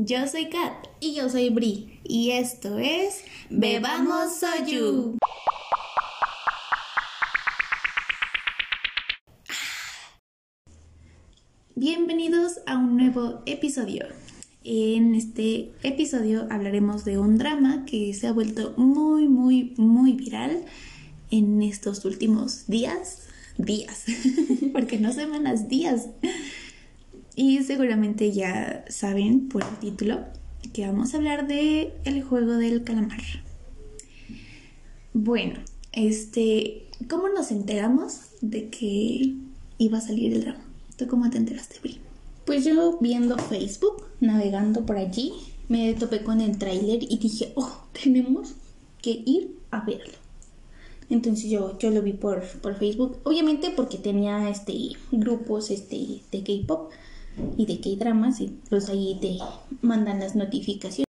Yo soy Kat. Y yo soy Bri. Y esto es Bebamos Soyu. Bienvenidos a un nuevo episodio. En este episodio hablaremos de un drama que se ha vuelto muy, muy, muy viral en estos últimos días. Días, porque no semanas, días. Y seguramente ya saben por el título que vamos a hablar de El juego del calamar. Bueno, este, ¿cómo nos enteramos de que iba a salir el drama? ¿Tú cómo te enteraste, Bri? Pues yo viendo Facebook, navegando por allí, me topé con el tráiler y dije, oh, tenemos que ir a verlo. Entonces yo, yo lo vi por, por Facebook, obviamente porque tenía este grupos este, de K-pop y de K-dramas y pues ahí te mandan las notificaciones.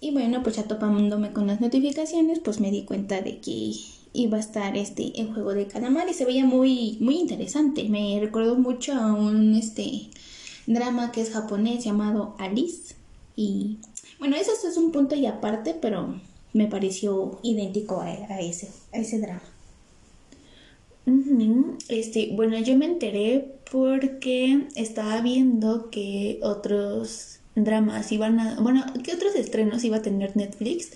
Y bueno, pues ya topándome con las notificaciones, pues me di cuenta de que iba a estar este el juego de calamar y se veía muy muy interesante. Me recordó mucho a un este drama que es japonés llamado Alice y bueno, eso es un punto y aparte, pero me pareció idéntico a, ese, a ese drama. Este, bueno, yo me enteré porque estaba viendo que otros dramas iban a, bueno, que otros estrenos iba a tener Netflix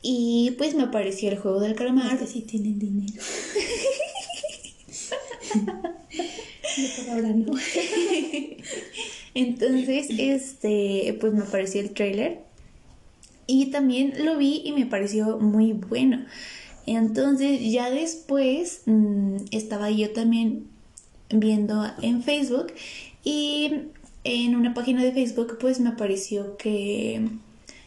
y pues me apareció el juego del calamar. que sí tienen dinero. ahora no. Entonces, este, pues me apareció el trailer y también lo vi y me pareció muy bueno. Entonces ya después mm, estaba yo también viendo en Facebook y en una página de Facebook pues me apareció que,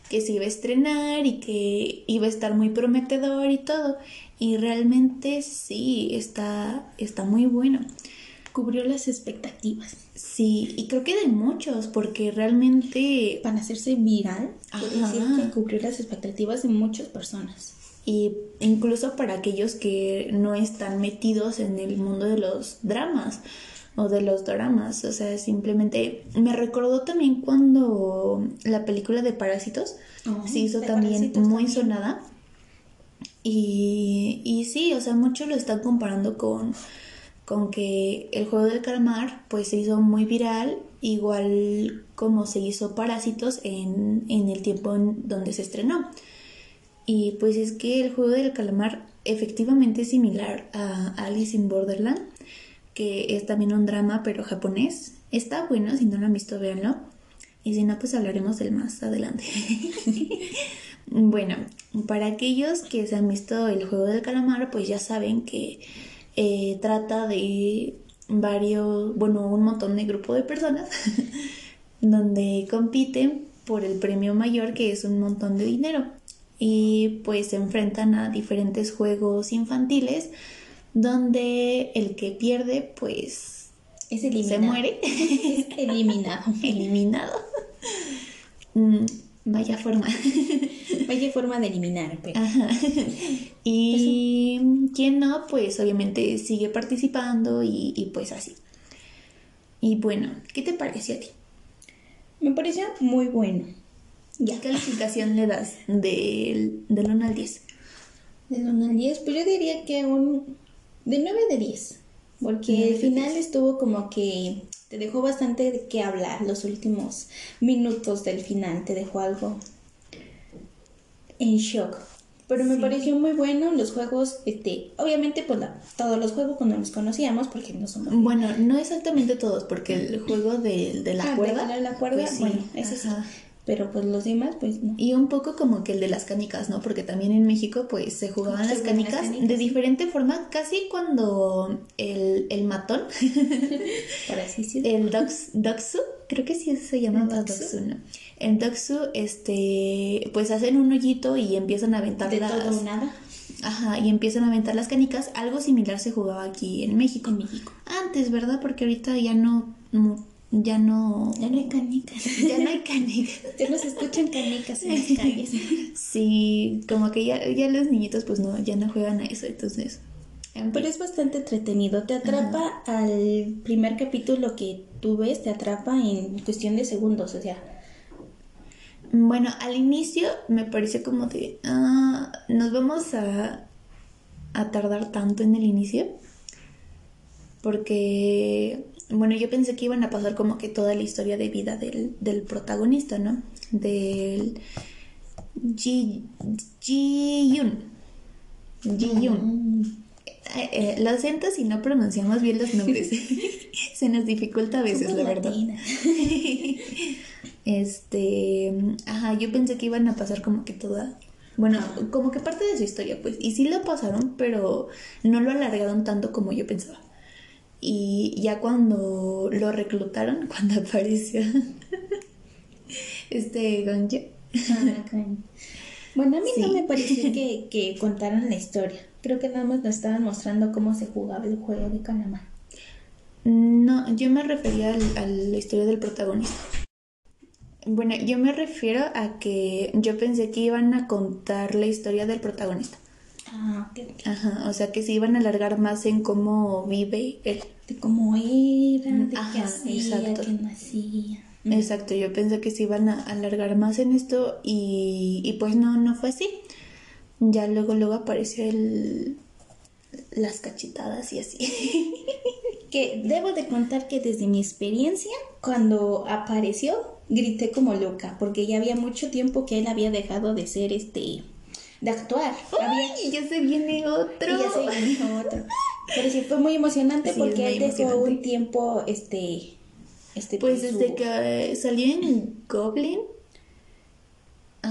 que se iba a estrenar y que iba a estar muy prometedor y todo. Y realmente sí, está, está muy bueno cubrió las expectativas. Sí, y creo que de muchos, porque realmente... Para hacerse viral, decir que cubrió las expectativas de muchas personas. Y incluso para aquellos que no están metidos en el mundo de los dramas o de los dramas, o sea, simplemente me recordó también cuando la película de Parásitos oh, se hizo también muy sonada. Y, y sí, o sea, muchos lo están comparando con con que el juego del calamar pues se hizo muy viral, igual como se hizo Parásitos en, el tiempo en donde se estrenó. Y pues es que el juego del calamar efectivamente es similar a Alice in Borderland, que es también un drama pero japonés. Está bueno, si no lo han visto, véanlo. Y si no, pues hablaremos del más adelante. bueno, para aquellos que se han visto el juego del calamar, pues ya saben que eh, trata de varios, bueno, un montón de grupo de personas donde compiten por el premio mayor que es un montón de dinero y pues se enfrentan a diferentes juegos infantiles donde el que pierde pues es eliminado. se muere eliminado eliminado mm, vaya forma Vaya forma de eliminar, pero. Y quien no, pues obviamente sigue participando y, pues así. Y bueno, ¿qué te pareció a ti? Me pareció muy bueno. ¿Qué calificación le das del, del 1 al 10? Del 1 al 10, pues yo diría que un. de 9 de 10. Porque el final estuvo como que te dejó bastante de qué hablar los últimos minutos del final, te dejó algo en shock. Pero me pareció muy bueno los juegos, este, obviamente pues todos los juegos cuando los conocíamos porque no somos... Bueno, no exactamente todos, porque el juego de, de la ah, cuerda... De la, cuerda, pues bueno, ese sí. Pero pues los demás, pues no. Y un poco como que el de las canicas, ¿no? Porque también en México pues se jugaban las canicas, de diferente forma, casi cuando el, el matón, el dox, Doxu, creo que sí se llamaba Doxu, ¿no? En Doxu, este, pues hacen un hoyito y empiezan a aventar ¿De todo nada? Ajá, y empiezan a aventar las canicas. Algo similar se jugaba aquí en México. En México. Antes, ¿verdad? Porque ahorita ya no ya no... Ya no hay canicas. Ya no hay canicas. ya no se escuchan canicas en las calles. Sí, como que ya, ya los niñitos pues no, ya no juegan a eso, entonces... Pero es bastante entretenido, te atrapa al primer capítulo que tú ves, te atrapa en cuestión de segundos, o sea, Bueno, al inicio me pareció como de, ah, nos vamos a, a tardar tanto en el inicio. Porque, bueno, yo pensé que iban a pasar como que toda la historia de vida del, del protagonista, ¿no? Del Ji, Ji Yun. Ji Yun. Eh, eh, lo siento si no pronunciamos bien los nombres. Se nos dificulta a veces, Somos la verdad. Este, ajá, yo pensé que iban a pasar como que toda, bueno, como que parte de su historia, pues, y sí lo pasaron, pero no lo alargaron tanto como yo pensaba. Y ya cuando lo reclutaron, cuando apareció este Gonjo, Ah. Bueno, a mí no me pareció que, que contaran la historia. Creo que nada más nos estaban mostrando cómo se jugaba el juego de calamar. no, yo me refería al- a la historia del protagonista. Bueno, yo me refiero a que yo pensé que iban a contar la historia del protagonista. Ah. Ajá, o sea que se iban a alargar más en cómo vive él. De cómo era, de qué Ajá, hacía, exacto. qué no hacía. Exacto, yo pensé que se iban a alargar más en esto y, y pues no, no fue así. Ya luego, luego apareció el, las cachetadas y así. Que debo de contar que desde mi experiencia, cuando apareció, grité como loca, porque ya había mucho tiempo que él había dejado de ser este, de actuar. Había, ¡Ay, ya se viene otro! y ya se venía otro. Pero sí fue muy emocionante Sí, porque él dejó un tiempo, este, este, Pues su- desde que salió en Goblin.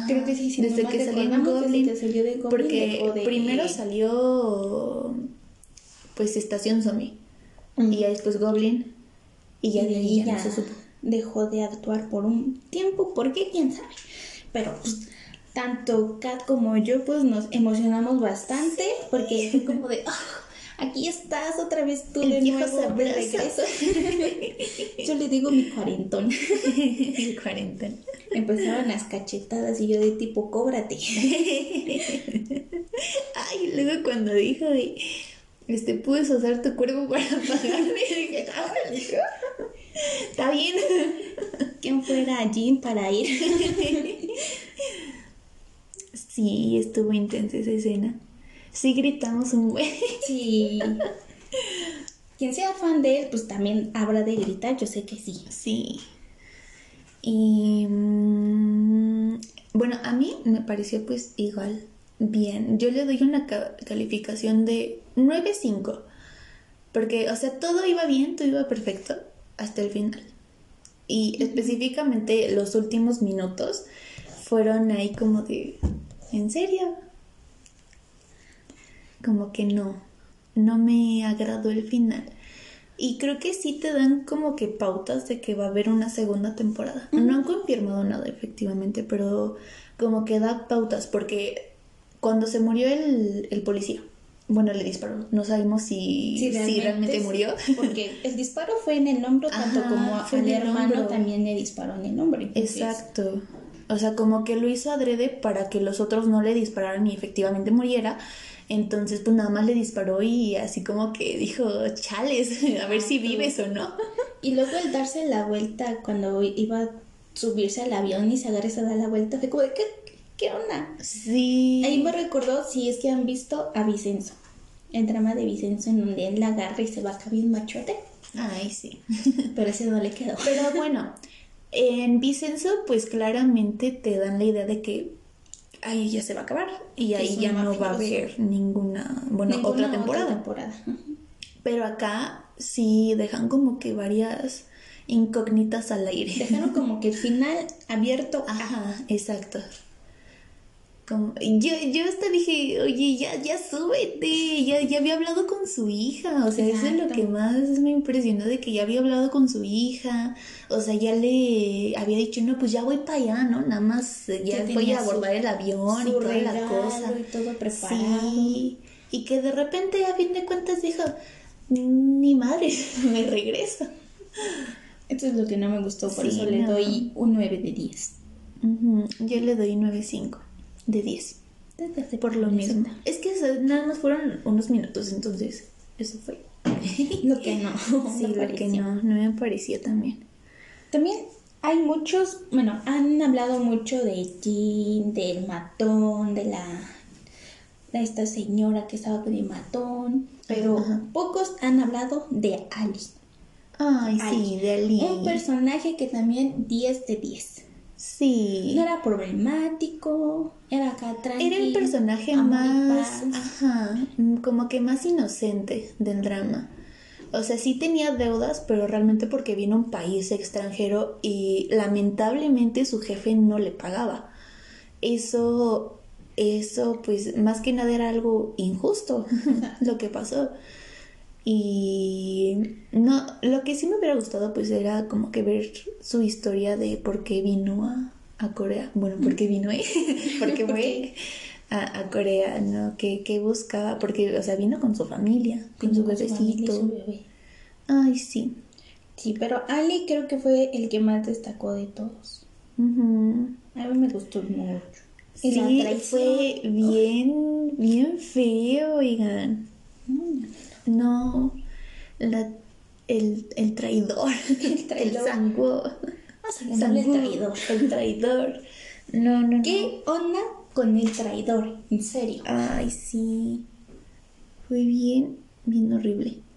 Creo que sí, si desde que salió en recordamos, desde Goblin. que salió de Goblin, porque de- primero salió pues Estación Zombie. Y ya después Goblin. Y ya y de ahí ya, no se supo. dejó de actuar por un tiempo, ¿por qué? ¿Quién sabe? Pero pues, tanto Kat como yo pues nos emocionamos bastante porque fue como de, "Ah, aquí estás otra vez tú El de nuevo de sabroso". regreso. yo le digo mi cuarentón. el cuarentena. Empezaron las cachetadas y yo de tipo, cóbrate. Ay, luego cuando dijo de, este, puedes usar tu cuerpo para pagarme, dije, "Ah, está bien. ¿Quién fuera Jean para ir? Sí, estuvo intensa esa escena. Sí gritamos un buen. sí. Quien sea fan de él, pues también habrá de gritar, yo sé que sí. Sí. Y mm, bueno, a mí me pareció pues igual bien. Yo le doy una ca- calificación de 9.5. Porque, o sea, todo iba bien, todo iba perfecto hasta el final. Y específicamente los últimos minutos fueron ahí como de, ¿en serio? Como que no, no me agradó el final. Y creo que sí te dan como que pautas de que va a haber una segunda temporada. No han confirmado nada efectivamente, pero como que da pautas porque cuando se murió el, el policía, bueno, le disparó. No sabemos si, si realmente, sí, murió. Porque el disparo fue en el hombro, tanto Ajá, como al hermano hombro. también le disparó en el hombro. entonces- Exacto. O sea, como que lo hizo adrede para que los otros no le dispararan y efectivamente muriera. Entonces, pues nada más le disparó y así como que dijo, chales, a ver si vives o no. Y luego el darse la vuelta cuando iba a subirse al avión y se agarra y se da la vuelta, fue como de, ¿qué, qué onda? Sí. Ahí me recordó, si es que han visto a Vicenzo, el drama de Vicenzo en donde él la agarra y se va a bien machote, Ay, sí. pero ese no le quedó. Pero bueno, en Vicenzo, pues claramente te dan la idea de que ahí ya se va a acabar y ahí ya no va a haber ninguna, bueno, Ninguna otra temporada. temporada. Pero acá sí dejan como que varias incógnitas al aire. Dejaron como que el final abierto Ajá, exacto. Como, yo, yo hasta dije, oye, ya, ya súbete, ya, ya había hablado con su hija, o sea, eso es lo que más me impresionó de que ya había hablado con su hija, o sea, ya le había dicho, no, pues ya voy para allá, ¿no? Nada más eh, ya, Ya voy a su- abordar el avión y toda la cosa. y todo preparado. Sí, y que de repente a fin de cuentas dijo, ni madre, me regreso. Esto es lo que no me gustó, por Sí, eso le doy un 9 de 10. Ujú, Yo le doy 9.5 de 10. Por lo mismo. Es que nada más fueron unos minutos, entonces eso fue. Lo que no. Sí, lo que no, no me pareció también. También hay muchos, bueno, han hablado mucho de Jin, del matón, de la de esta señora que estaba con el matón, pero pocos han hablado de Ali. Ay, sí, de Ali. Un personaje que también 10 de 10. Sí. No era problemático, era acá tranquilo. Era el personaje más, ajá, mm, como que más inocente del drama. O sea, sí tenía deudas, pero realmente porque vino a un país extranjero y lamentablemente su jefe no le pagaba. Eso, eso, pues más que nada era algo injusto lo que pasó. Y no, lo que sí me hubiera gustado pues era como que ver su historia de por qué vino a, a Corea. Bueno, por qué vino, ¿eh? porque fue a, a, Corea, ¿no? ¿Qué, ¿Qué, buscaba? Porque, o sea, vino con su familia, con su bebecito. Su bebé. Ay, sí. Sí, pero Ali creo que fue el que más destacó de todos. A mí me gustó mucho. Sí, fue bien, bien feo, oigan. Mm. No, la, el, el traidor. El traidor. El. Vamos a el traidor. El traidor. No, no, ¿Qué onda con el traidor? En serio. Ay, sí. Fue bien, bien horrible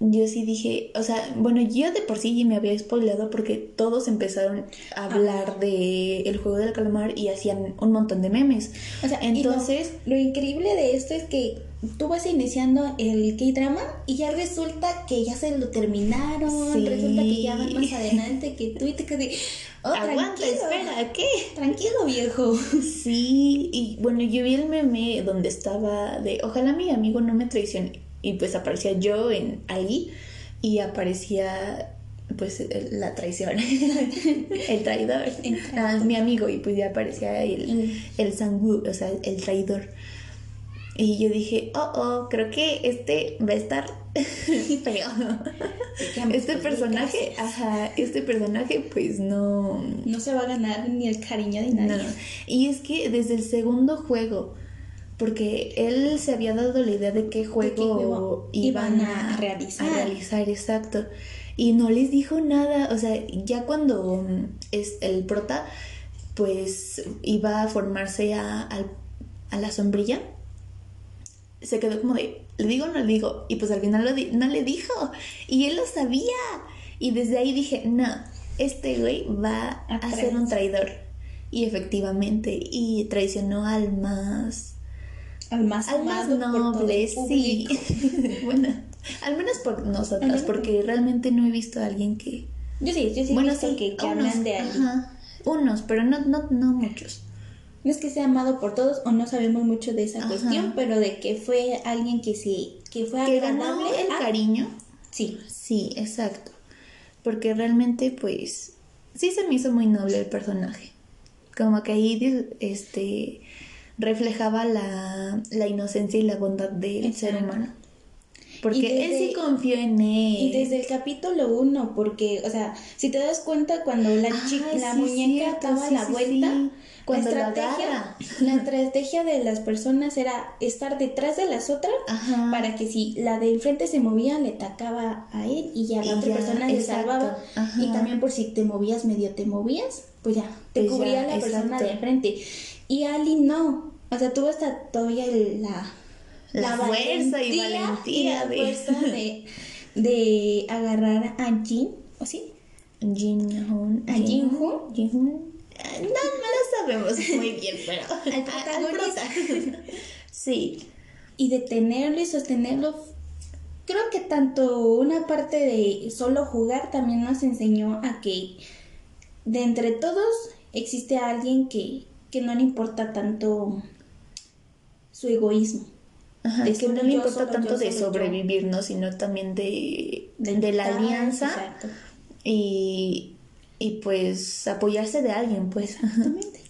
yo sí dije, o sea, bueno, yo de por sí me había spoileado porque todos empezaron a hablar de el juego del calamar y hacían un montón de memes. O sea, entonces lo, increíble de esto es que tú vas iniciando el K-drama y ya resulta que ya se lo terminaron, resulta que ya van más adelante que tú y te quedas Oh, Aguanta, espera, ¿qué? Tranquilo, viejo. Sí, y bueno, yo vi el meme donde estaba de ojalá mi amigo no me traicione y pues aparecía yo en Ali y aparecía pues la traición, el traidor, ah, mi amigo y pues ya aparecía el, el sangu, o sea, el traidor. Y yo dije, oh, oh, creo que este va a estar feo. este personaje, ajá, este personaje pues no... No se va a ganar ni el cariño de nadie. Y es que desde el segundo juego, porque él se había dado la idea de qué juego, iban a, realizar. a, realizar. exacto. Y no les dijo nada, o sea, ya cuando mm, es el prota, pues iba a formarse a, la sombrilla, se quedó como de, ¿le digo o no le digo? Y pues al final no le dijo, y él lo sabía. Y desde ahí dije, no, este güey va a ser un traidor. Y efectivamente, y traicionó al más al más, al más noble, sí. bueno, al menos por nosotras, porque realmente no he visto a alguien que... Yo sí, yo sí bueno, he que, hablan de alguien. unos, pero no, no, no muchos. No es que sea amado por todos o no sabemos mucho de esa cuestión, pero de que fue alguien que sí, que fue agradable. el cariño. Sí. Sí, exacto. Porque realmente, pues, sí se me hizo muy noble el personaje. Como que ahí, este, reflejaba la, la inocencia y la bondad del ser humano. Porque él sí confió en él. Y desde el capítulo uno, porque, o sea, si te das cuenta, cuando la chica, la muñeca daba la vuelta, cuando la estrategia, la, estrategia de las personas era estar detrás de las otras para que si la de enfrente se movía, le atacaba a él y ya la otra persona le salvaba. Y también por si te movías medio te movías, pues ya, te pues cubría la persona de enfrente. Y Ali no. O sea, tuvo hasta todavía la, la, fuerza y valentía de... fuerza de, de agarrar a Jin, ¿o sí? Jin Hoon. A Jin Hoon. Jin Hoon. No, no lo sabemos muy bien, pero al protagonista. sí. Y detenerlo y sostenerlo. Creo que tanto una parte de solo jugar también nos enseñó a que de entre todos existe alguien que, que no le importa tanto su egoísmo. Ajá, es que no le importa tanto de sobrevivir, ¿no? Sino también de, de, la alianza. Y, y pues apoyarse de alguien, pues. Exactamente.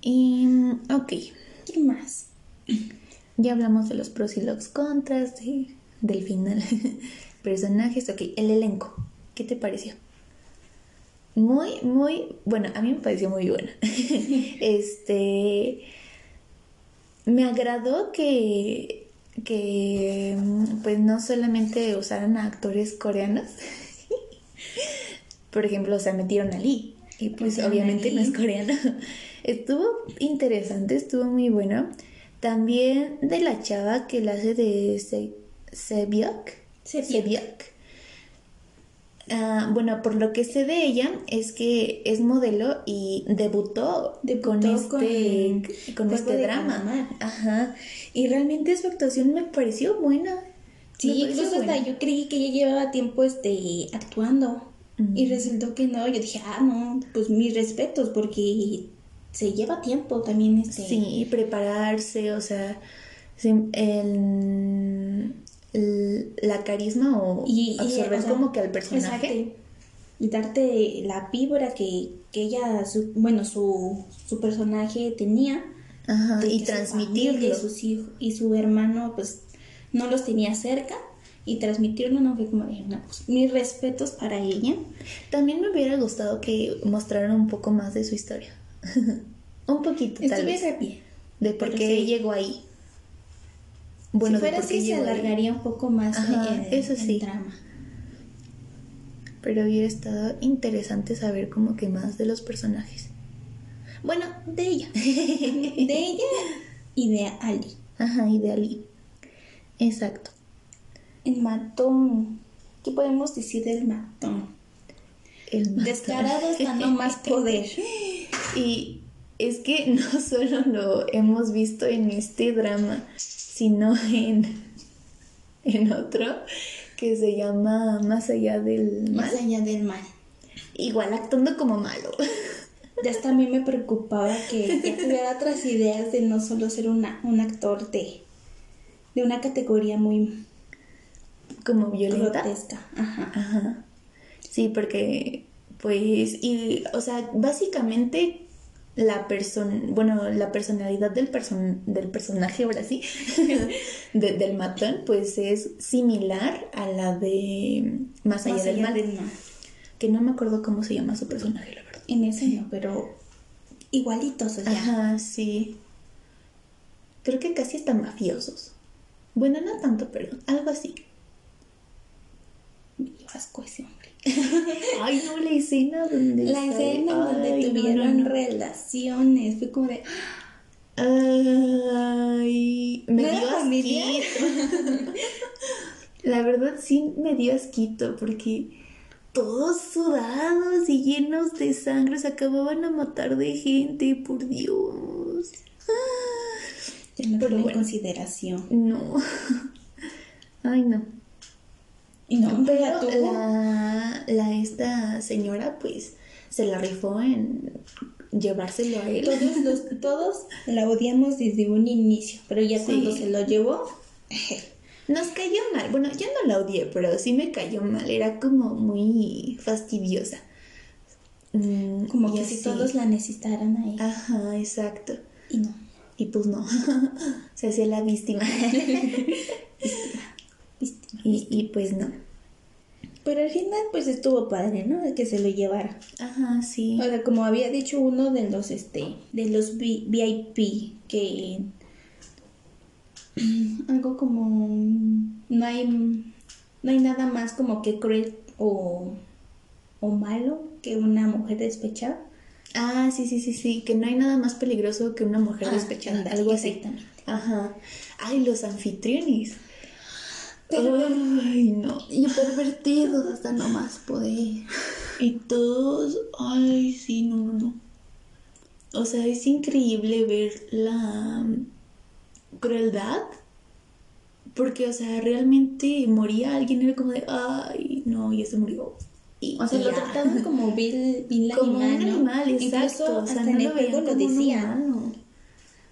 y, ok. ¿Qué más? Ya hablamos de los pros y los contras, de, del final. Personajes, ok. El elenco. ¿Qué te pareció? Muy, muy, bueno, a mí me pareció muy buena. este me agradó que, que pues no solamente usaran a actores coreanos, por ejemplo, o sea, metieron a Lee. Y pues Metieron obviamente no es coreano. estuvo interesante, estuvo muy bueno. También de la chava que la hace de Se. Sebyok. Ah, bueno, por lo que sé de ella es que es modelo y debutó, Debutó con este, con este drama. Ajá. Y realmente su actuación me pareció buena. Sí, incluso hasta yo creí que ella llevaba tiempo este, actuando. Y resultó que no. Yo dije, ah, no, pues mis respetos, porque se lleva tiempo también este. Sí, prepararse, o sea, el- la carisma o Y, y, absorber o sea, como que al personaje. exacto. Y darte la vibra que, que ella, su- bueno, su, su personaje tenía. Ajá, y su transmitirlo. sus hijos, y su hermano, pues, no los tenía cerca. Y transmitirlo no fue como de, no, pues, mis respetos para ella. También me hubiera gustado que mostraran un poco más de su historia. un poquito, tal vez. De por qué sí. llegó ahí. Si Bueno, de fuera así, se ahí. alargaría un poco más Ajá, el, eso el sí. drama. Pero hubiera estado interesante saber como que más de los personajes. Bueno, de ella. De ella y de Ali. Ajá, y de Ali. Exacto. El matón. ¿Qué podemos decir del matón? El matón. Descarado hasta no más poder. Y es que no solo lo hemos visto en este drama, sino en, en otro que se llama Más allá del mal. Más allá del mal. Igual actuando como malo. Ya hasta a mí me preocupaba que ya tuviera otras ideas de no solo ser una, un actor de, de una categoría muy Como violenta. grotesca. Ajá. Ajá. Sí, porque, pues, y, o sea, básicamente la persona, bueno, la personalidad del, person del personaje, ahora sí, de- del matón, pues es similar a la de Más allá, Más del, mal, del que no me acuerdo cómo se llama su personaje, la verdad. En ese no, pero igualitos, o sea. Ajá, sí. Creo que casi hasta mafiosos. Bueno, no tanto, pero algo así. me dio asco ese. Ay, no, la escena donde... La escena donde Ay, no, no, tuvieron no. relaciones fue como de. Ay, me ¿No era dio asquito. La verdad sí me dio asquito porque todos sudados y llenos de sangre se acababan a matar de gente, por Dios. Ya no Pero bueno. consideración. No. Ay, no. Y no, Pero la la, la esta señora pues se la rifó en llevárselo a él. Todos, los, todos la odiamos desde un inicio, pero ya Sí. cuando se lo llevó, Nos cayó mal. Bueno, yo no la odié, pero sí me cayó mal. Era como muy fastidiosa. Mm, como que si todos la necesitaran a ella. Ajá, exacto. Y no. Y pues no. Se hacía la víctima. Y, y pues no. Pero al final, pues estuvo padre, ¿no? De que se lo llevara. Ajá, sí. O sea, como había dicho uno de los, este, de los VIP, que algo como no hay, no hay nada más como que cruel o, o malo que una mujer despechada. Ah, sí, sí, sí, sí. Que no hay nada más peligroso que una mujer Ah, despechada. Algo así. exactamente. Ajá. Ay, los anfitriones. Ay, no. Y pervertidos hasta no más poder. Y todos, ay, sí, no, no, no. O sea, es increíble ver la mm, crueldad. Porque, o sea, realmente moría alguien, era como de, ay, no, ya se murió. Y, O sea, y lo trataban como vil, vil como un animal, ¿no? animal, Incluso exacto. O sea, hasta no lo veían como un humano.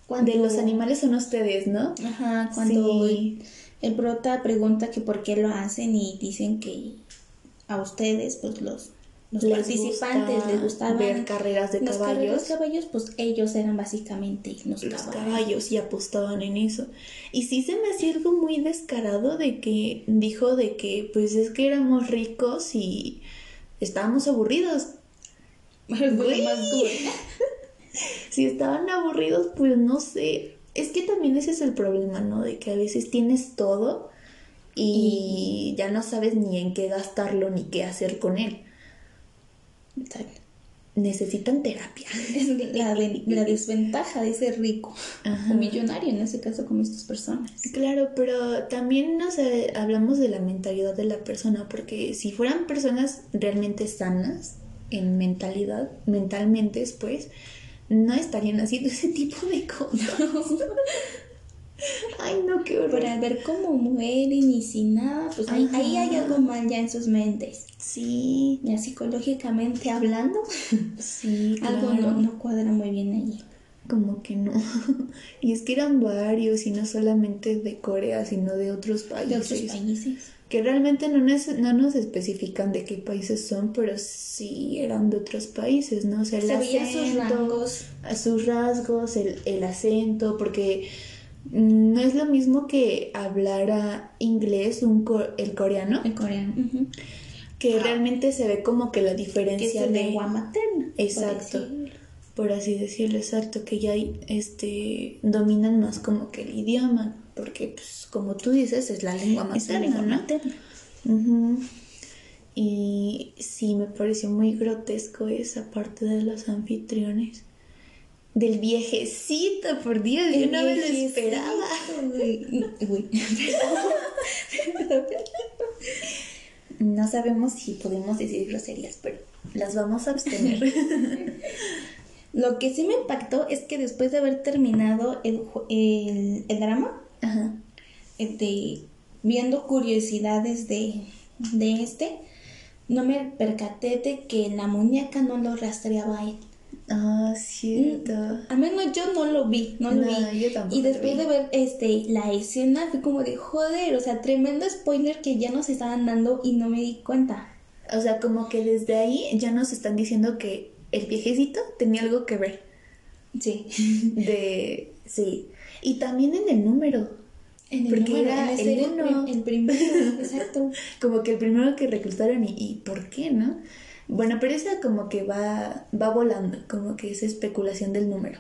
Cuando- De los animales son ustedes, ¿no? Ajá, cuando Sí. El prota pregunta que por qué lo hacen y dicen que a ustedes, pues los, los Les participantes gusta les gustaban ver carreras de los caballos. carreros caballos, pues ellos eran básicamente los, los caballos. caballos y apostaban en eso. Y sí se me hacía algo muy descarado de que dijo de que pues es que éramos ricos y estábamos aburridos. Más. Si estaban aburridos, pues no sé. Es que también ese es el problema, ¿no? De que a veces tienes todo y ya no sabes ni en qué gastarlo ni qué hacer con él. Exacto. necesitan terapia. Es la, de- la desventaja de ser rico Ajá. o millonario, en este caso, como estas personas. Claro, pero también no sé, hablamos de la mentalidad de la persona, porque si fueran personas realmente sanas en mentalidad, mentalmente, pues, no estarían haciendo ese tipo de cosas. Ay, no, qué horror. Para ver cómo mueren y sin nada, pues ahí, ahí hay algo mal ya en sus mentes. Sí, Ya psicológicamente hablando, sí, algo claro. no, no cuadra muy bien allí. Como que no. Y es que eran varios, y no solamente de Corea, sino de otros De otros países. Que realmente no, no nos especifican de qué países son, pero sí eran de otros países, ¿no? O sea, el Se sus acento, rangos. a sus rasgos, el, el acento, porque no es lo mismo que hablar inglés un co- el coreano, El coreano. que realmente se ve como que la es diferencia su de... lengua materna. por Exacto. decirlo. por así decirlo, exacto, que ya este dominan más como que el idioma, porque pues como tú dices es la lengua Es materna, materna. Ujú. Y sí, me pareció muy grotesco esa parte de los anfitriones. Del viejecito, por Dios, yo no me lo esperaba. Uy. No sabemos si podemos decir groserías, pero las vamos a abstener. Lo que sí me impactó es que después de haber terminado el, el, el drama, Ajá. este, viendo curiosidades de, de este, no me percaté de que la muñeca no lo rastreaba a él. Ah, cierto. Al menos yo no lo vi, no lo No, vi. yo tampoco y después vi. de ver este la escena fue como de joder, o sea, tremendo spoiler que ya nos estaban dando y no me di cuenta. O sea, como que desde ahí ya nos están diciendo que el viejecito tenía algo que ver. Sí. De. Sí. Y también en el número. En el Porque número, era el uno. prim- el primero, exacto. Como que el primero que reclutaron y, y ¿por qué, no? Bueno, pero esa como que va, va volando, como que es especulación del número.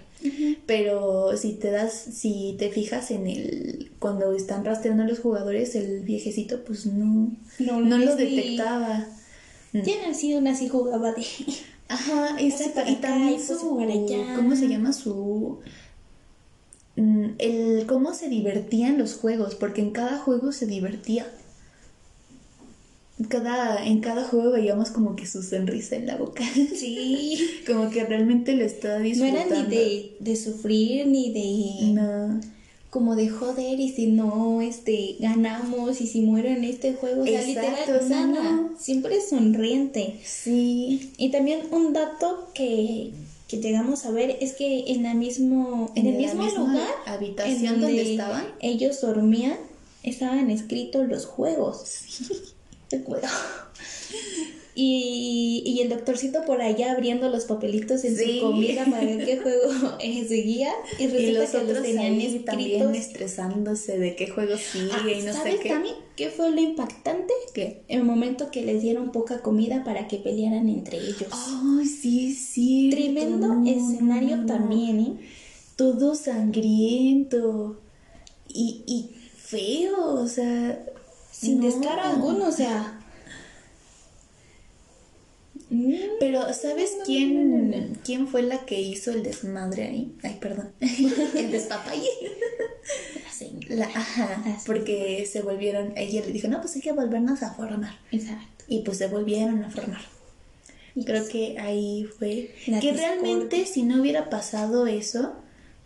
Pero si te das, si te fijas en el, cuando están rastreando a los jugadores, el viejecito pues no, No, no lo es ni- detectaba. Ya nacido así jugaba de Ajá, exacto. Y también su. ¿cómo se llama su? Mm, El cómo se divertía en los juegos, porque en cada juego se divertía. Cada, en cada juego veíamos como que su sonrisa en la boca. Sí. como que realmente lo estaba No disfrutando. era ni de, de sufrir ni de No. como de joder y si no este ganamos y si muero en este juego, o sea, Exacto, literal o sea, nada, no. siempre sonriente. Sí. Y también un dato que, que llegamos a ver es que en la mismo en, el mismo lugar habitación en donde estaban. ellos dormían estaban escritos los juegos. Recuerdo. Y, y el doctorcito por allá abriendo los papelitos en Sí. su comida para ver qué juego eh, seguía. Y Y resulta los que los otros tenían ahí también estresándose de qué juego sigue Ah, y no sé ¿Sabes qué. también qué fue lo impactante? ¿Qué? El momento que les dieron poca comida para que pelearan entre ellos. Ay, sí, sí. Tremendo escenario también, ¿eh? Todo sangriento. Y, y feo, o sea. Sin no. descaro alguno, o sea. Mm, Pero, ¿sabes quién, no, no, no. quién fue la que hizo el desmadre ahí? Ay, perdón. el despapalle. La, ajá, porque se volvieron, ella le dijo, no, pues hay que volvernos a formar. Exacto. Y pues se volvieron a formar. Y Creo pues, que ahí fue. Que discordia. realmente si no hubiera pasado eso,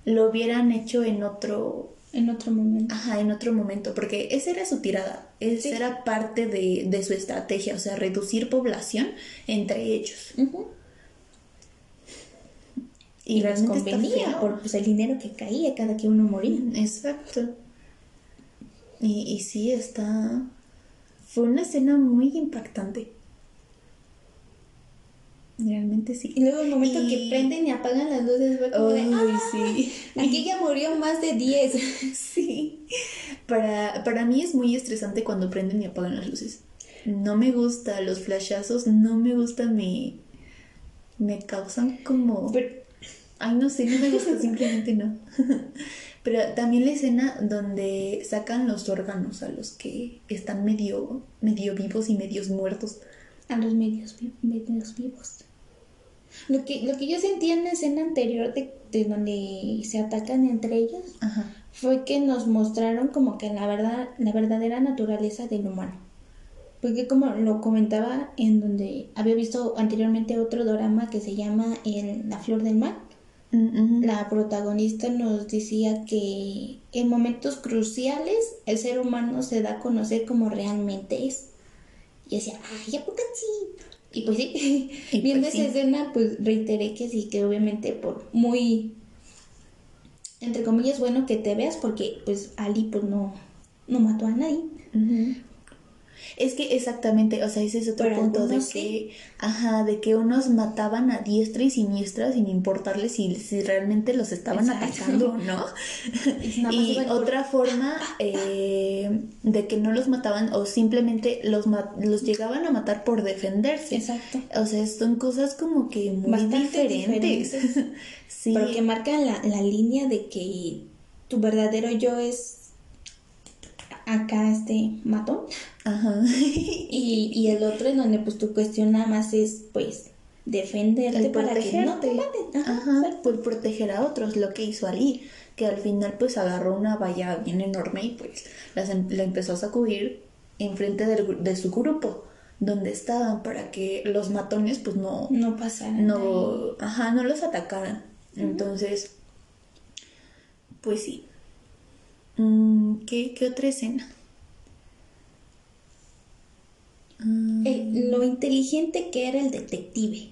lo hubieran hecho en otro. En otro momento. Ajá, en otro momento. Porque esa era su tirada. Esa Sí. era parte de, de su estrategia. O sea, reducir población entre ellos. Y, Y, les convenía por pues, el dinero que caía cada que uno moría. Exacto. Y, y sí, está. Fue una escena muy impactante. Realmente sí. Y luego el momento Y- que prenden y apagan las luces fue como de, Ay, "Ah, sí. aquí ya murió más de 10. Sí. Para, para mí es muy estresante cuando prenden y apagan las luces. No me gusta los flashazos, no me gusta, me, me causan como... Pero- Ay, no sé, no me gusta, simplemente no. Pero también la escena donde sacan los órganos a los que están medio, medio vivos y medios muertos. a los medios, medios vivos. Lo que, lo que yo sentí en la escena anterior de, de donde se atacan entre ellos Ajá. fue que nos mostraron como que la verdad, la verdadera naturaleza del humano. Porque como lo comentaba en donde había visto anteriormente otro drama que se llama el, La Flor del Mar, Mm, la protagonista nos decía que en momentos cruciales el ser humano se da a conocer como realmente es. Y decía, ay, ¿a poco sí? Y pues sí, Y viendo pues esa sí. escena, pues reiteré que sí, que obviamente por muy, entre comillas, bueno que te veas, porque pues Ali pues no, no mató a nadie. Es que exactamente, o sea, ese es otro Pero punto de que, ajá, de que unos mataban a diestra y siniestra sin importarles si, si realmente los estaban Exacto. atacando o no. Y por- otra forma eh, de que no los mataban o simplemente los, los llegaban a matar por defenderse. Exacto. O sea, son cosas como que muy Bastante diferentes. diferentes. sí. Pero que marcan la, la línea de que tu verdadero yo es acá este matón. Ajá. Y, y el otro en donde pues tu cuestión nada más es pues defenderte El para que no te protegerte. maten. Ajá, Ajá, exacto. por proteger a otros, lo que hizo Ali, que al final pues agarró una valla bien enorme y pues las em- la empezó a sacudir enfrente del de su grupo, donde estaban, para que los matones pues no, No pasa nada. no, ajá, no los atacaran. Entonces, pues sí. Mm, ¿qué, ¿Qué otra escena? Mm, El- lo inteligente que era el detective.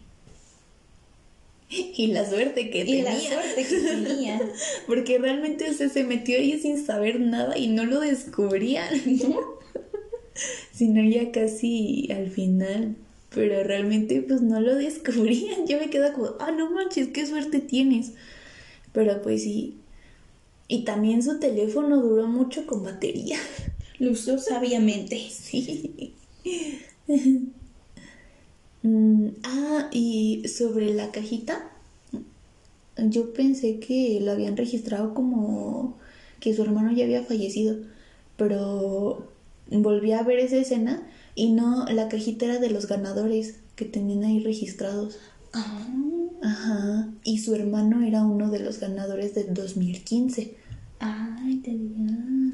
y la suerte que Y tenía. la suerte que tenía. Porque realmente o sea, se metió ahí sin saber nada y no lo descubrían. Sino ya casi al final. Pero realmente pues no lo descubrían. Yo me quedo como, ah, no manches, qué suerte tienes. Pero pues sí. Y también su teléfono duró mucho con batería. Lo usó sabiamente. Sí. Mm, ah, y sobre la cajita, yo pensé que lo habían registrado como que su hermano ya había fallecido, pero volví a ver esa escena y no, la cajita era de los ganadores que tenían ahí registrados. Ah, Ajá, y su hermano era uno de los ganadores del 2015. Ay, te digo.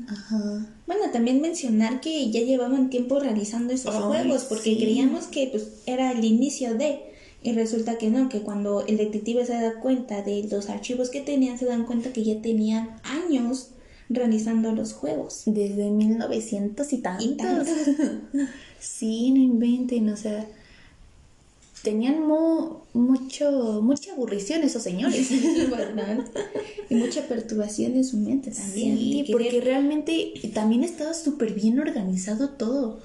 Ajá. Bueno, también mencionar que ya llevaban tiempo realizando esos Ay, juegos porque sí. creíamos que pues era el inicio de y resulta que no, que cuando el detective se da cuenta de los archivos que tenían se dan cuenta que ya tenían años realizando los juegos. Desde 1900 y tantos. Y tantos. sí, no inventen, o sea, tenían mu- mucho, mucha aburrición esos señores. Y mucha perturbación en su mente también. Sí, porque querer- realmente también estaba súper bien organizado todo.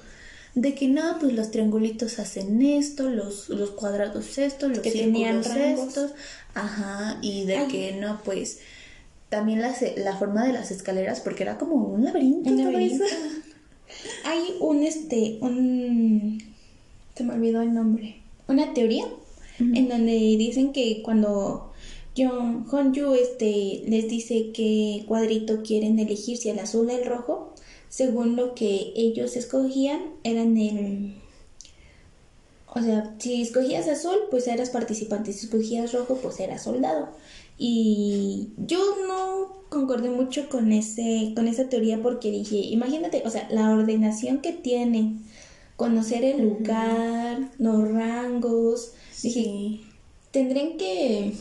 De que no, pues los triangulitos hacen esto, los, los cuadrados esto, los Que círculos estos. Ajá, y de Ay. que no, pues también la, forma de las escaleras, porque era como un laberinto. Un laberinto. Hay un este, un se me olvidó el nombre. Una teoría en donde dicen que cuando John Honju este les dice qué cuadrito quieren elegir, si el azul o el rojo, según lo que ellos escogían, eran el o sea, si escogías azul, pues eras participante, si escogías rojo, pues eras soldado. Y yo no concordé mucho con ese con esa teoría porque dije, imagínate, o sea, la ordenación que tiene, conocer el lugar, los rangos, dije, Sí. tendrían que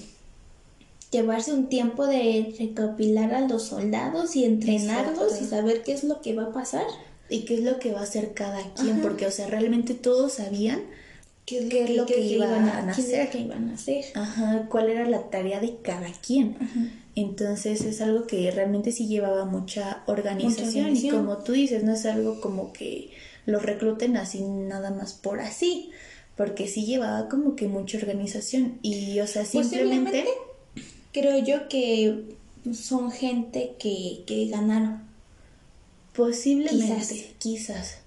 llevarse un tiempo de recopilar a los soldados y entrenarlos Exacto. y saber qué es lo que va a pasar. y qué es lo que va a hacer cada quien, Ajá. porque, o sea, realmente todos sabían ¿Qué es ¿Qué es lo que iban a hacer? que iban a hacer? ajá, cuál era la tarea de cada quien. Ajá. Entonces es algo que realmente sí llevaba mucha organización, Mucha organización. y como tú dices, no es algo como que los recluten así nada más por así, porque sí llevaba como que mucha organización y o sea, simplemente creo yo que son gente que, que ganaron. posiblemente, Quizás. quizás.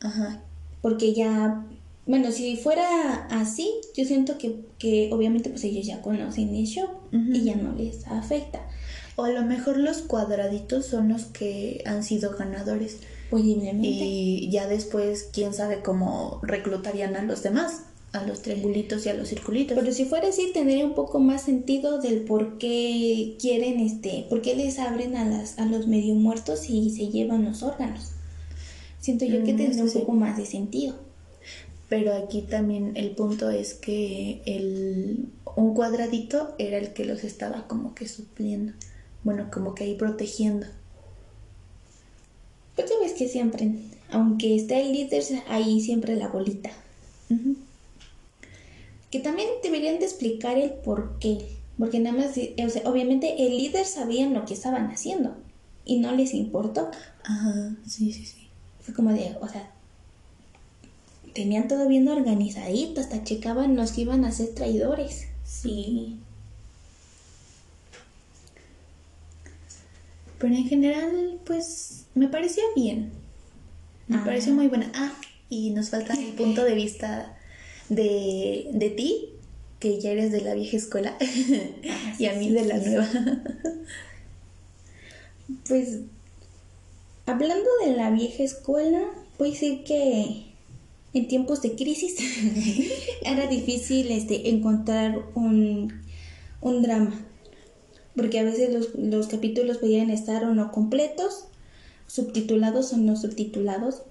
Ajá. Porque ya, bueno, si fuera así, yo siento que, que obviamente pues ellos ya conocen el show y ya no les afecta. O a lo mejor los cuadraditos son los que han sido ganadores. Posiblemente. Y ya después, quién sabe cómo reclutarían a los demás. a los triangulitos y a los circulitos. Pero si fuera así, tendría un poco más sentido del por qué quieren, este, por qué les abren a, las, a los medio muertos y se llevan los órganos. Siento yo que Mm, tendría un poco más de sentido. Pero aquí también el punto es que el, un cuadradito era el que los estaba como que supliendo. Bueno, como que ahí protegiendo. Pues ya ves que siempre, aunque esté el líder, ahí siempre la bolita. Que también deberían de explicar el por qué. Porque nada más, o sea, obviamente el líder sabían lo que estaban haciendo y no les importó. Ajá, sí, sí, sí. Fue como de, o sea, tenían todo bien organizadito, hasta checaban los que iban a ser traidores. Sí. Pero en general, pues me pareció bien. Me Ah. pareció muy buena. Ah, y nos falta el punto de vista de, de ti, que ya eres de la vieja escuela, Ah, y a mí sí, de la sí. nueva. Pues, hablando de la vieja escuela, puedo decir que en tiempos de crisis era difícil este, encontrar un, un drama. Porque a veces los, los capítulos podían estar o no completos, subtitulados o no subtitulados.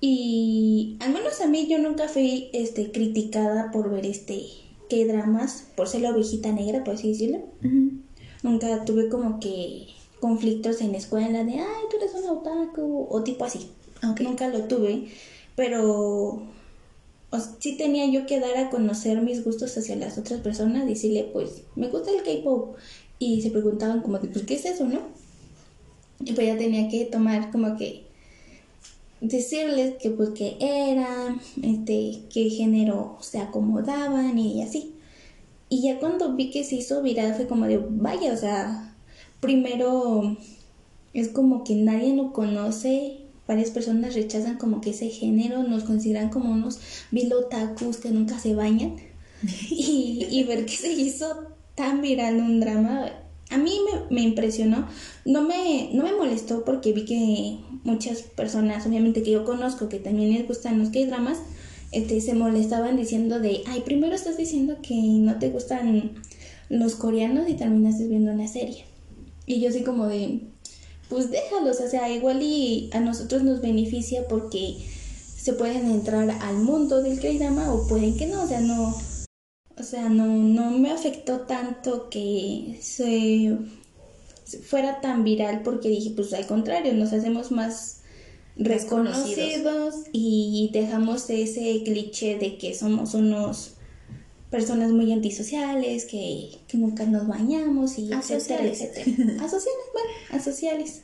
Y al menos a mí yo nunca fui este, criticada por ver este qué dramas, por ser la ovejita negra, por así decirlo. Nunca tuve como que conflictos en la escuela de, ay, tú eres un otaku, o tipo así. Ok. Nunca lo tuve, pero o s- sí tenía yo que dar a conocer mis gustos hacia las otras personas, decirle, pues, me gusta el K-pop. Y se preguntaban como pues, ¿qué es eso, no? Y pues ya tenía que tomar como que decirles que pues qué era, este, qué género se acomodaban y así. Y ya cuando vi que se hizo viral fue como de, vaya, o sea, primero es como que nadie lo conoce, varias personas rechazan como que ese género, nos consideran como unos bilotakus que nunca se bañan. y, y ver que se hizo tan viral un drama, a mí me, me impresionó. No me, no me molestó porque vi que muchas personas, obviamente que yo conozco, que también les gustan los K-dramas, este, se molestaban diciendo de, ay, primero estás diciendo que no te gustan los coreanos y terminaste viendo una serie. Y yo así como de, pues déjalos, o sea, igual y a nosotros nos beneficia porque se pueden entrar al mundo del K-drama o pueden que no, o sea, no, o sea, no, no me afectó tanto que se fuera tan viral porque dije, pues al contrario, nos hacemos más Más conocidos. reconocidos y dejamos ese cliché de que somos unos personas muy antisociales, que, que nunca nos bañamos y etcétera, Asociales. etcétera. Asociales, bueno, asociales.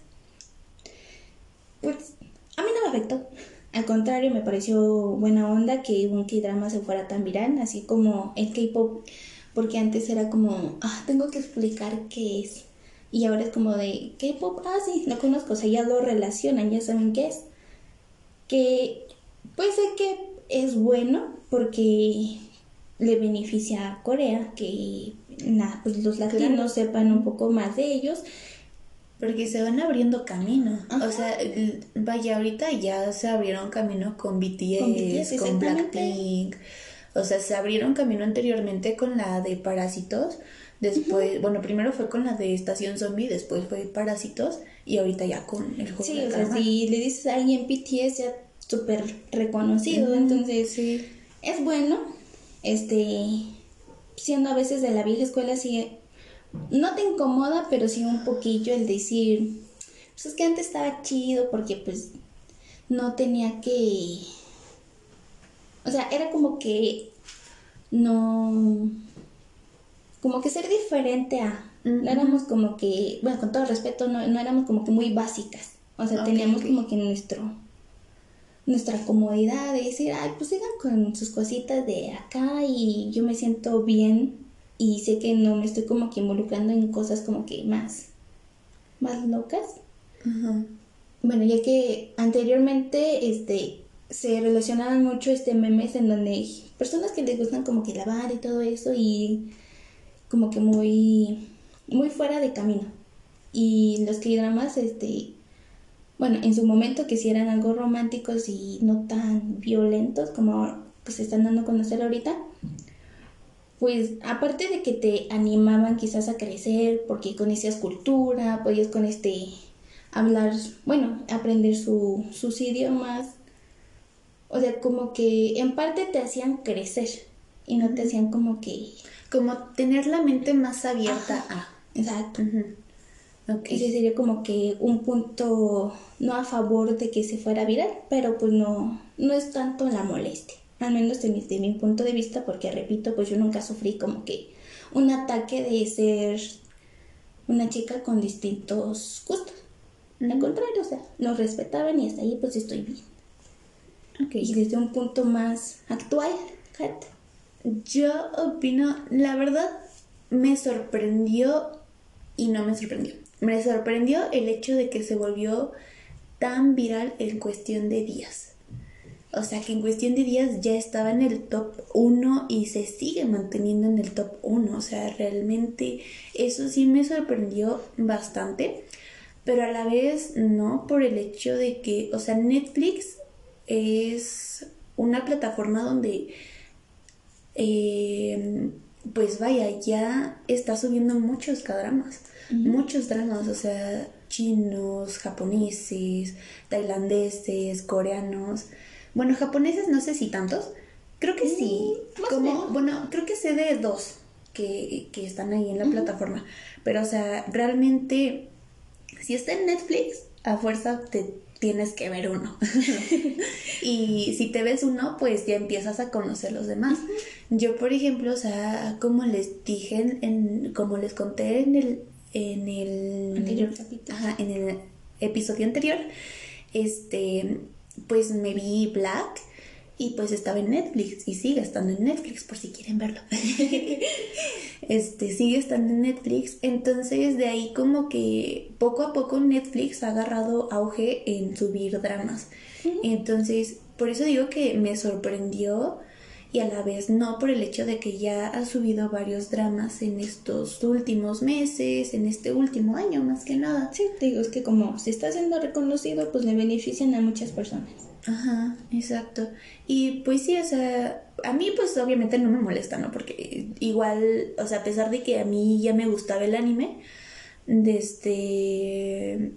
Pues a mí no me afectó. Al contrario, me pareció buena onda que un K-drama se fuera tan viral, así como el K-pop, porque antes era como, ah, tengo que explicar qué es. Y ahora es como de K-pop, ah, sí, lo conozco, o sea, ya lo relacionan, ya saben qué es. Que puede ser que es bueno porque le beneficia a Corea, que pues los latinos Claro. sepan un poco más de ellos. Porque se van abriendo camino. Ajá. O sea, vaya, ahorita ya se abrieron camino con BTS, Con BTS. Blackpink. O sea, se abrieron camino anteriormente con la de Parásitos. Después, bueno, primero fue con la de Estación Zombie, después fue Parásitos y ahorita ya con el juego Sí, de o sea, calamar. si le dices a alguien BTS ya súper reconocido, entonces sí. es bueno, este, siendo a veces de la vieja escuela, sí, no te incomoda, pero sí un poquillo el decir, pues es que antes estaba chido porque pues no tenía que, o sea, era como que no, como que ser diferente a, no éramos como que, bueno, con todo respeto, no, no éramos como que muy básicas, o sea, teníamos como que nuestro nuestra comodidad de decir, ay, pues sigan con sus cositas de acá y yo me siento bien y sé que no me estoy como que involucrando en cosas como que más, más locas. Bueno, ya que anteriormente este se relacionaban mucho este memes en donde personas que les gustan como que lavar y todo eso y como que muy muy fuera de camino. Y los que dramas este bueno, en su momento que sí eran algo románticos y no tan violentos como pues se están dando a conocer ahorita, pues aparte de que te animaban quizás a crecer porque conocías cultura, podías con este hablar, bueno, aprender su, sus idiomas, o sea, como que en parte te hacían crecer y no te hacían como que... Como tener la mente más abierta. A... Exacto. Ese sería como que un punto no a favor de que se fuera viral, pero pues no, no es tanto la molestia, al menos desde mi, punto de vista, porque repito, pues yo nunca sufrí como que un ataque de ser una chica con distintos gustos. Al contrario, o sea, lo respetaban y hasta ahí pues estoy bien. Okay. Y desde un punto más actual, Kat. Yo opino, la verdad, me sorprendió y no me sorprendió. Me sorprendió el hecho de que se volvió tan viral en cuestión de días. O sea que en cuestión de días ya estaba en el top 1 y se sigue manteniendo en el top 1. O sea, realmente eso sí me sorprendió bastante. Pero a la vez no por el hecho de que, o sea, Netflix es una plataforma donde, eh, pues vaya, ya está subiendo muchos dramas muchos dramas, o sea, chinos, japoneses, tailandeses, coreanos. Bueno, japoneses no sé si tantos. Creo que sí. Mm, Como, bueno, creo que sé de dos que, están ahí en la plataforma. Pero, o sea, realmente, si está en Netflix, a fuerza te tienes que ver uno. y si te ves uno, pues ya empiezas a conocer los demás. Yo, por ejemplo, o sea, como les dije, en, como les conté en el en el anterior en el episodio anterior, este, pues me vi Black y pues estaba en Netflix y sigue estando en Netflix por si quieren verlo. este sigue estando en Netflix, entonces de ahí como que poco a poco Netflix ha agarrado auge en subir dramas. Entonces, por eso digo que me sorprendió y a la vez no por el hecho de que ya ha subido varios dramas en estos últimos meses, en este último año más que nada. Sí, digo, es que como se está siendo reconocido, pues le benefician a muchas personas. Ajá, exacto. Y pues sí, o sea, a mí pues obviamente no me molesta, ¿no? Porque igual, o sea, a pesar de que a mí ya me gustaba el anime, desde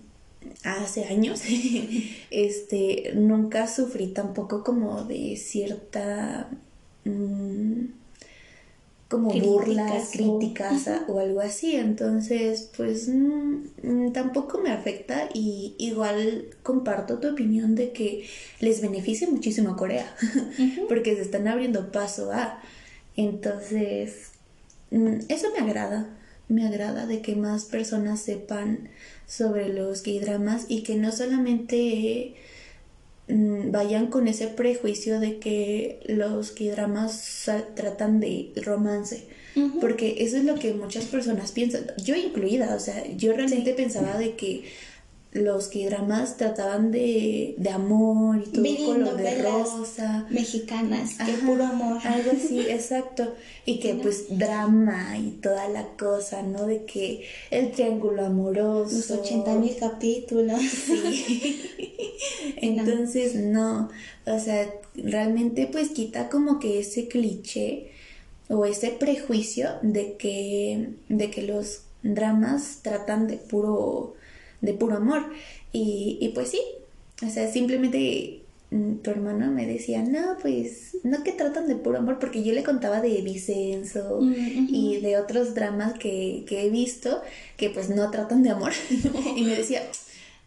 hace años, este, nunca sufrí tampoco como de cierta Mm, como burlas, críticas o, algo así. Entonces, pues mm, mm, tampoco me afecta y igual comparto tu opinión de que les beneficia muchísimo a Corea porque se están abriendo paso a. Entonces, eso me agrada. Me agrada de que más personas sepan sobre los gay dramas y que no solamente vayan con ese prejuicio de que los K-dramas tratan de romance. Porque eso es lo que muchas personas piensan, yo incluida, o sea, yo realmente pensaba de que los K-dramas trataban de, de amor y todo color de rosa. Mexicanas, que puro amor. Algo así, exacto. Y que pues drama y toda la cosa, ¿no? De que el triángulo amoroso. Los 80 mil capítulos. Sí. Entonces, no. O sea, realmente pues quita como que ese cliché o ese prejuicio de que, de que los dramas tratan de puro de puro amor. Y, y pues sí, o sea, simplemente mm, tu hermano me decía, no, pues no que tratan de puro amor, porque yo le contaba de Vicenzo mm, y de otros dramas que, que, he visto que pues no tratan de amor. y me decía,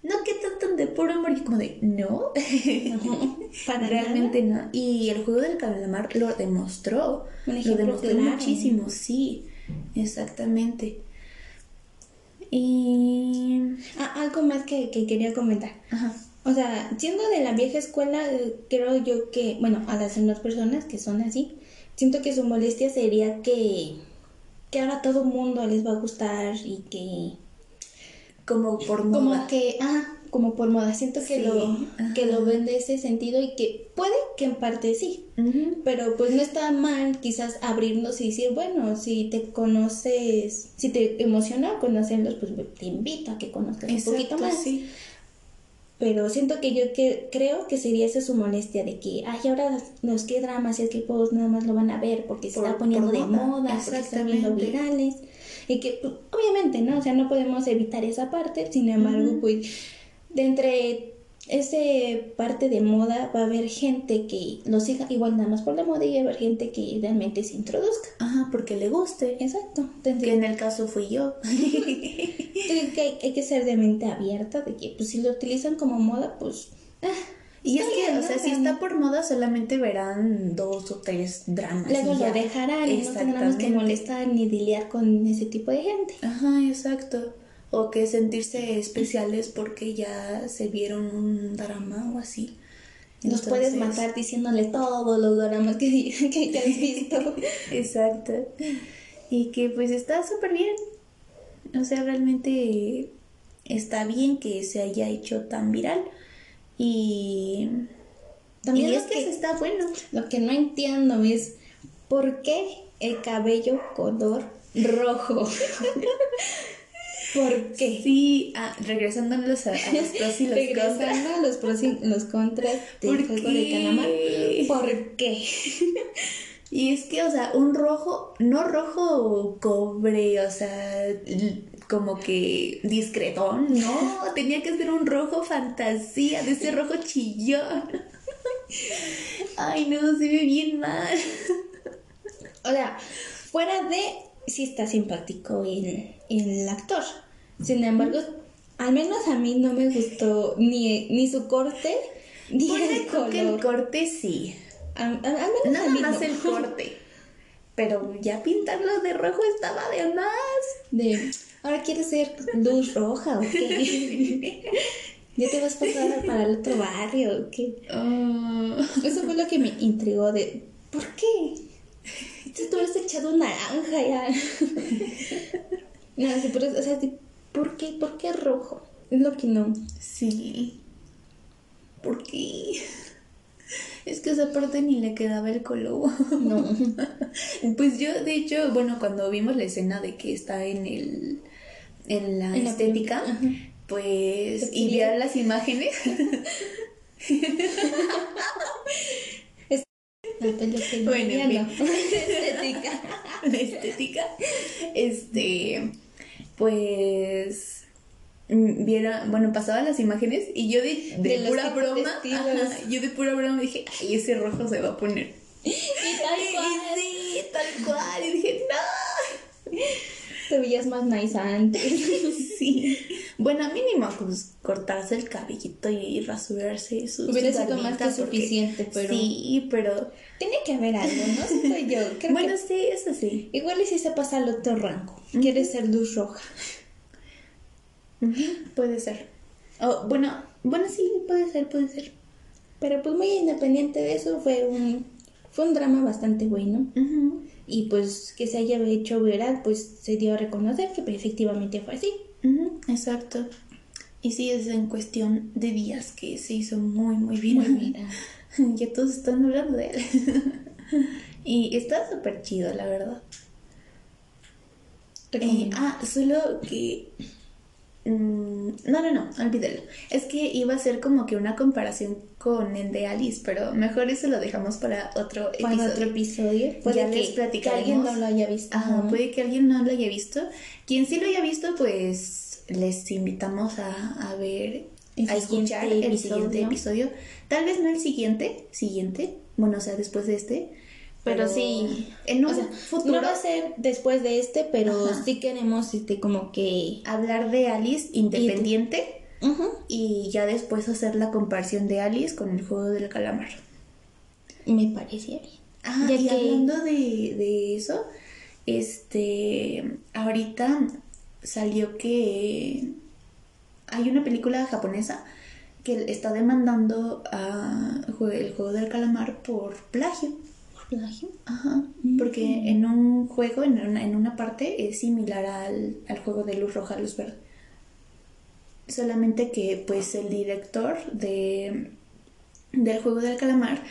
no que tratan de puro amor. Y como de, no, para realmente no. Y el juego del calamar lo demostró, lo demostró muchísimo, sí, exactamente. Y ah, algo más que, quería comentar. O sea, siendo de la vieja escuela, creo yo que, bueno, a las demás personas que son así, siento que su molestia sería que, que ahora todo el mundo les va a gustar y que... Como por moda. Como que, ah, como por moda. Siento que, lo, que lo ven de ese sentido y que puede que en parte sí, pero pues no está mal quizás abrirnos y decir, bueno, si te conoces, si te emociona conocerlos, pues te invito a que conozcas un poquito más. pero siento que yo que, creo que sería esa su molestia de que, ay, ahora los que dramas y es que pues nada más lo van a ver porque se está poniendo de moda, moda, porque están viendo virales. Y que, pues, obviamente, ¿no? O sea, no podemos evitar esa parte, sin embargo, pues, de entre ese parte de moda va a haber gente que lo siga igual nada más por la moda y va a haber gente que realmente se introduzca. Ajá, porque le guste. Exacto. Que en el caso fui yo. que hay, hay que ser de mente abierta, de que pues si lo utilizan como moda, pues... ah, Y es que, o ¿no? sea, si está por moda, solamente verán dos o tres dramas. Luego lo dejarán y no tendremos que molestar ni lidiar con ese tipo de gente. Ajá, exacto. O que sentirse especiales porque ya se vieron un drama o así. Los puedes Entonces- matar diciéndole todos los dramas que, que ya has visto. Exacto. Y que pues está súper bien. O sea, realmente está bien que se haya hecho tan viral. Y También y lo es que, que- está bueno. Lo que no entiendo es por qué el cabello color rojo. ¿Por qué? Sí, ah, regresándonos a, a los pros y los contras. Regresando a los pros y los contras del ¿Por juego de calamar. qué? ¿Por qué? Y es que, o sea, un rojo, no rojo cobre, o sea, como que discretón, no, tenía que ser un rojo fantasía, de ese rojo chillón. Ay, no, se ve bien mal. O sea, fuera de sí está simpático el, el actor. Sin embargo, al menos a mí no me gustó ni, ni su corte ni Ponle el tú que el color. corte sí, A- a- al menos a nada mí más no. el corte. Pero ya pintarlo de rojo estaba de más. De, ahora quieres ser luz roja o qué? ¿Ya te vas a pasar para el otro barrio o qué? Ah. Eso fue lo que me intrigó de, ¿por qué? Si tú hubieras echado naranja ya. No, sí, pero, o sea, ¿por qué? ¿Por qué rojo? Es lo que no. Sí. ¿Por qué? Es que esa parte ni le quedaba el color. No. Pues yo, de hecho, bueno, cuando vimos la escena de que está en el en la En estética, pues y ver las imágenes, La Bueno, en fin. Estética. la estética, este, pues mm, viera, bueno, pasaba las imágenes y yo de, de, De los pura broma, ajá, yo de pura broma dije, ay, ese rojo se va a poner. Y tal Y- cual. y sí, tal cual, y dije, no. Te veías más nice antes. Sí. Bueno, mínimo pues cortarse el cabellito y rasurarse su Hubiera sido más que suficiente, pero- Sí, pero... Tiene que haber algo, ¿no? Siento yo. Creo bueno, que sí, eso sí. igual y si se pasa al otro rango. Quieres ser luz roja. Puede ser. Oh, bueno, bueno, sí, puede ser, puede ser. Pero pues muy independiente de eso, fue un, fue un drama bastante bueno. Ujú, Y pues que se haya hecho viral, pues se dio a reconocer que efectivamente fue así. exacto. Y sí, es en cuestión de días que se hizo muy, muy bien. Muy viral. Ya todos están hablando de él. y está súper chido, la verdad. Eh, ah, solo que... mm, no, no, no, olvídalo. Es que iba a ser como que una comparación con el de Alice, pero mejor eso lo dejamos para otro Para episodio. otro episodio. Puede Ya que, les que platicaremos. alguien no lo haya visto. Ajá, puede que alguien no lo haya visto. Quien sí lo haya visto, pues les invitamos a, a ver, El a escuchar el siguiente episodio. episodio. Tal vez no el siguiente, siguiente, bueno, o sea, después de este. Pero sí, En un o sea, futuro, no va a ser después de este, pero Ajá. sí queremos este como que hablar de Alice independiente y ya después hacer la comparación de Alice con el juego del calamar. me parecía bien. Ah, Ya y que- hablando de, de eso, este, ahorita salió que hay una película japonesa que está demandando a el juego del calamar por plagio. ¿Plagio? Ajá, porque en un juego, en una, en una parte, es similar al, al juego de luz roja, luz verde. Solamente que, pues, el director de, del juego del calamar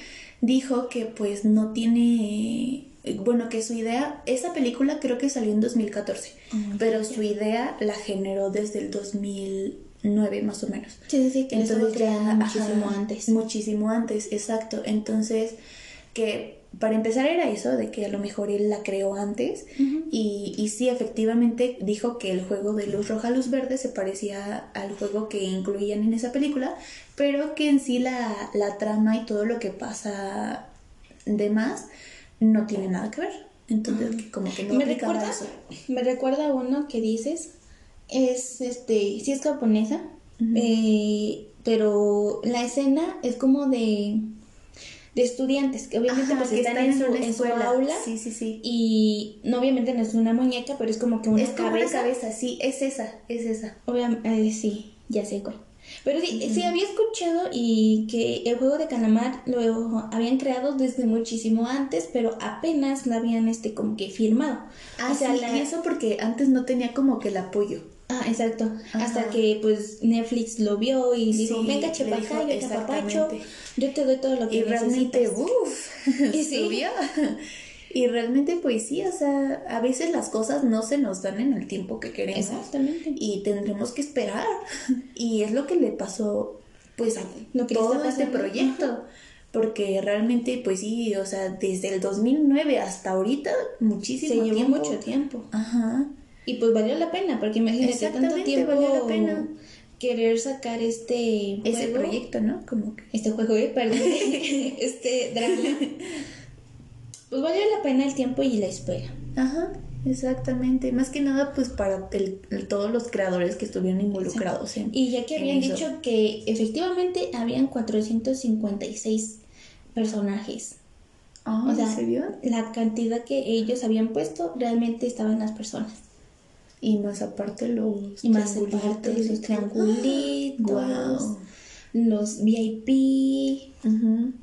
dijo que, pues, no tiene. Bueno, que su idea. Esa película creo que salió en 2014, Ah, pero su idea la generó desde el 2000. 2009 más o menos. Sí, sí, sí, que Entonces ya ya muchísimo ajá, antes. Muchísimo antes, exacto. Entonces, que para empezar era eso, de que a lo mejor él la creó antes. Y, y sí, efectivamente dijo que el juego de luz roja, luz verde se parecía al juego que incluían en esa película, pero que en sí la, la trama y todo lo que pasa de más no tiene nada que ver. Entonces, como que no me recuerda, eso. me recuerda a uno que dices, es este, sí es japonesa, eh, pero la escena es como de, de estudiantes, que obviamente Ajá, pues que están está en su, en aula Sí, sí, sí. y no, obviamente no es una muñeca, pero es como que una es como cabeza. una cabeza, sí, es esa, es esa. Obviamente, sí, ya sé cuál. Pero sí, sí había escuchado y que el juego de calamar lo habían creado desde muchísimo antes, pero apenas lo habían este como que firmado. Ah, o sea, sí, la- y eso porque antes no tenía como que el apoyo. Ah, exacto. Ajá. Hasta que pues Netflix lo vio y dijo, Sí, venga le chepa dijo, acá, yo te apapacho, yo te doy todo lo que Y realmente, necesitas". uff, Y subió. Y realmente, pues sí, o sea, a veces las cosas no se nos dan en el tiempo que queremos. Exactamente. Y tendremos que esperar. Y es lo que le pasó, pues, a Lo que le todo este proyecto. Porque realmente, pues sí, o sea, desde el 2009 hasta ahorita, muchísimo Se llevó tiempo. mucho tiempo. Ajá. Y pues valió la pena, porque imagínate tanto tiempo valió la pena. querer sacar este Ese juego, proyecto, ¿no? Como que. este juego, eh, perdón, este drama. Pues valió la pena el tiempo y la espera. Ajá, exactamente. Más que nada, pues para el- el- todos los creadores que estuvieron involucrados en. Y ya que habían eso. dicho que efectivamente habían 456 personajes. Ah, o sea, ¿en serio? la cantidad que ellos habían puesto realmente estaban las personas. Y más aparte los. Y más aparte los triangulitos, los VIP. Ujú.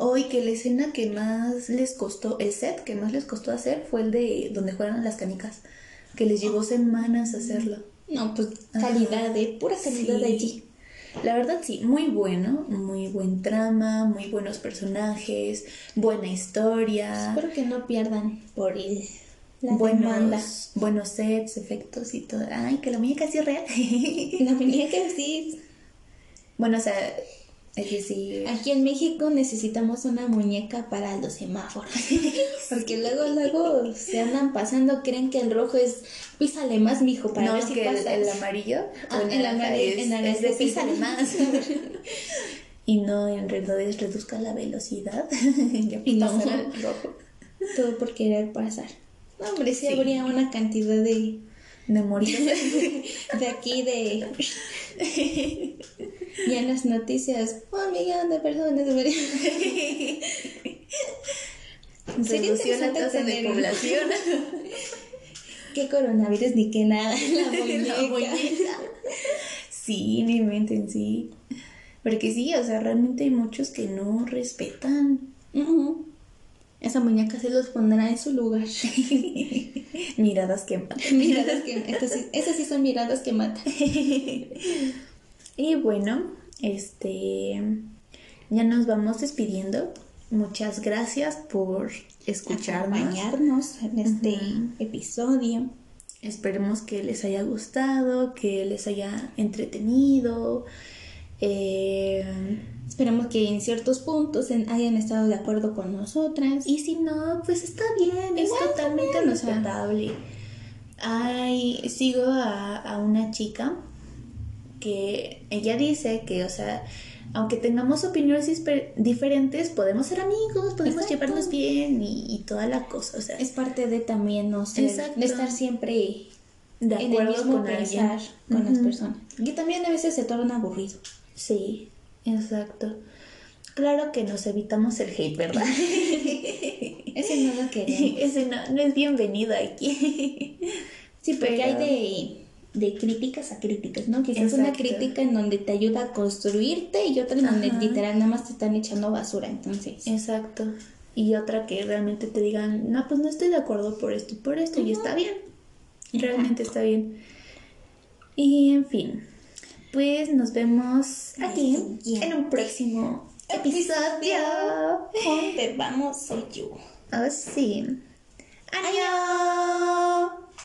Hoy que la escena que más les costó, el set que más les costó hacer fue el de donde juegan las canicas. Que les llevó semanas hacerlo. No, pues calidad, de pura calidad Sí. allí. La verdad sí, muy bueno, muy buen trama, muy buenos personajes, buena historia. Espero que no pierdan por el, la demanda. buenos, buenos sets, efectos y todo. Ay, que la muñeca sí es real. La muñeca sí. bueno, o sea, es decir, Aquí en México necesitamos una muñeca para los semáforos. Porque luego, luego se andan pasando, creen que el rojo es písale más, mijo, para no, ver si que el, pasas. el amarillo Ah, el amarillo- es, naranja es de es písale más. y no, en realidad es reduzca la velocidad. ya Y no. rojo. Todo por querer pasar. No, hombre, sí, Sí. habría una cantidad de, De morir. de aquí de... ya en las noticias, un millón de personas deberían... Sería interesante tasa de tener población. ¿Qué coronavirus ni qué nada? La muñeca. La muñeca. Sí, ni inventen, sí. Porque sí, o sea, realmente hay muchos que no respetan. Ujú. Esa muñeca se los pondrá en su lugar. Miradas que matan. miradas que... Estas esas sí son miradas que matan. Y bueno, este ya nos vamos despidiendo. Muchas gracias por escucharnos. Acompañarnos en este episodio. Esperemos que les haya gustado, que les haya entretenido. Eh, Esperemos que en ciertos puntos en- hayan estado de acuerdo con nosotras. y si no, pues está bien, es Igual totalmente respetable. Ay, sigo a, a una chica que ella dice que, o sea, aunque tengamos opiniones diferentes, podemos ser amigos, podemos Exacto. llevarnos bien y, y toda la cosa, o sea, es parte de también no ser- Exacto. de estar siempre de en el acuerdo mismo con pensar alguien. con las personas. Y también a veces se torna aburrido. Sí, exacto. Claro que nos evitamos el hate, ¿verdad? Ese no lo queremos. Ese no, no es bienvenido aquí. Sí, porque Pero- hay de, de críticas a críticas, ¿no? Quizás una Exacto. crítica en donde te ayuda a construirte y otra en donde literal nada más te están echando basura. Entonces, Exacto. Y otra que realmente te digan, no, pues no estoy de acuerdo por esto y por esto, y está bien. Realmente está bien. Y en fin, pues nos vemos aquí en un próximo episodio. ¿dónde vamos? Soy yo. Oh, sí. Adiós.